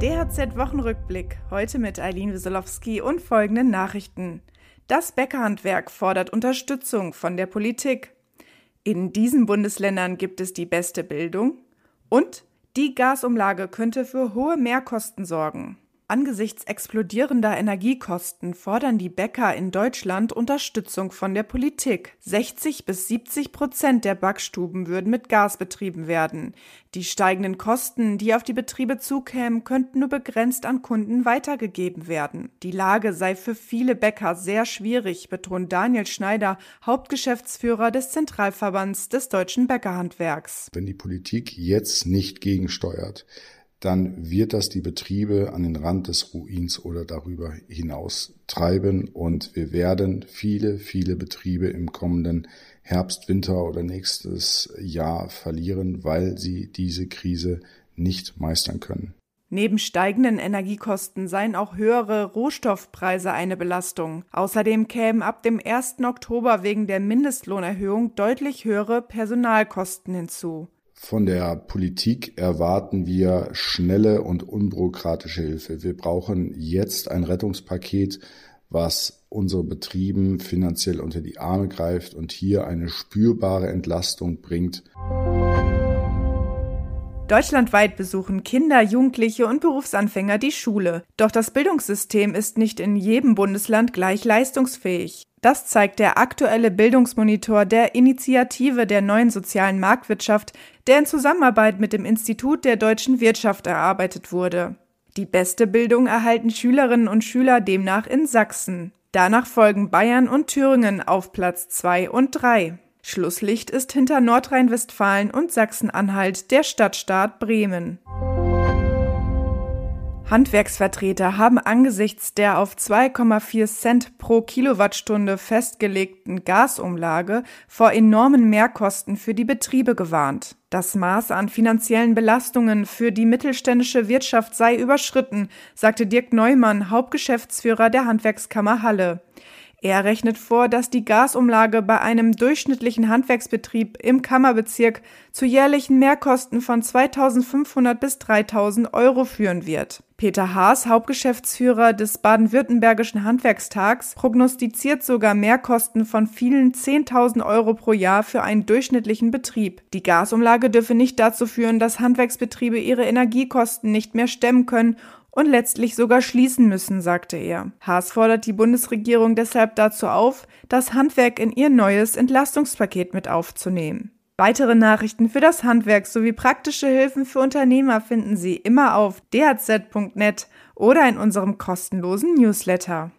DHZ-Wochenrückblick. Heute mit Eileen Wieselowski und folgenden Nachrichten. Das Bäckerhandwerk fordert Unterstützung von der Politik. In diesen Bundesländern gibt es die beste Bildung. Und die Gasumlage könnte für hohe Mehrkosten sorgen. Angesichts explodierender Energiekosten fordern die Bäcker in Deutschland Unterstützung von der Politik. 60 bis 70 Prozent der Backstuben würden mit Gas betrieben werden. Die steigenden Kosten, die auf die Betriebe zukämen, könnten nur begrenzt an Kunden weitergegeben werden. Die Lage sei für viele Bäcker sehr schwierig, betont Daniel Schneider, Hauptgeschäftsführer des Zentralverbands des deutschen Bäckerhandwerks. Wenn die Politik jetzt nicht gegensteuert, dann wird das die Betriebe an den Rand des Ruins oder darüber hinaus treiben und wir werden viele, viele Betriebe im kommenden Herbst, Winter oder nächstes Jahr verlieren, weil sie diese Krise nicht meistern können. Neben steigenden Energiekosten seien auch höhere Rohstoffpreise eine Belastung. Außerdem kämen ab dem 1. Oktober wegen der Mindestlohnerhöhung deutlich höhere Personalkosten hinzu. Von der Politik erwarten wir schnelle und unbürokratische Hilfe. Wir brauchen jetzt ein Rettungspaket, was unsere Betrieben finanziell unter die Arme greift und hier eine spürbare Entlastung bringt. Deutschlandweit besuchen Kinder, Jugendliche und Berufsanfänger die Schule. Doch das Bildungssystem ist nicht in jedem Bundesland gleich leistungsfähig. Das zeigt der aktuelle Bildungsmonitor der Initiative der neuen sozialen Marktwirtschaft, der in Zusammenarbeit mit dem Institut der deutschen Wirtschaft erarbeitet wurde. Die beste Bildung erhalten Schülerinnen und Schüler demnach in Sachsen. Danach folgen Bayern und Thüringen auf Platz 2 und 3. Schlusslicht ist hinter Nordrhein-Westfalen und Sachsen-Anhalt der Stadtstaat Bremen. Handwerksvertreter haben angesichts der auf 2,4 Cent pro Kilowattstunde festgelegten Gasumlage vor enormen Mehrkosten für die Betriebe gewarnt. Das Maß an finanziellen Belastungen für die mittelständische Wirtschaft sei überschritten, sagte Dirk Neumann, Hauptgeschäftsführer der Handwerkskammer Halle. Er rechnet vor, dass die Gasumlage bei einem durchschnittlichen Handwerksbetrieb im Kammerbezirk zu jährlichen Mehrkosten von 2500 bis 3000 Euro führen wird. Peter Haas, Hauptgeschäftsführer des baden-württembergischen Handwerkstags, prognostiziert sogar Mehrkosten von vielen 10.000 Euro pro Jahr für einen durchschnittlichen Betrieb. Die Gasumlage dürfe nicht dazu führen, dass Handwerksbetriebe ihre Energiekosten nicht mehr stemmen können und letztlich sogar schließen müssen, sagte er. Haas fordert die Bundesregierung deshalb dazu auf, das Handwerk in ihr neues Entlastungspaket mit aufzunehmen. Weitere Nachrichten für das Handwerk sowie praktische Hilfen für Unternehmer finden Sie immer auf dhz.net oder in unserem kostenlosen Newsletter.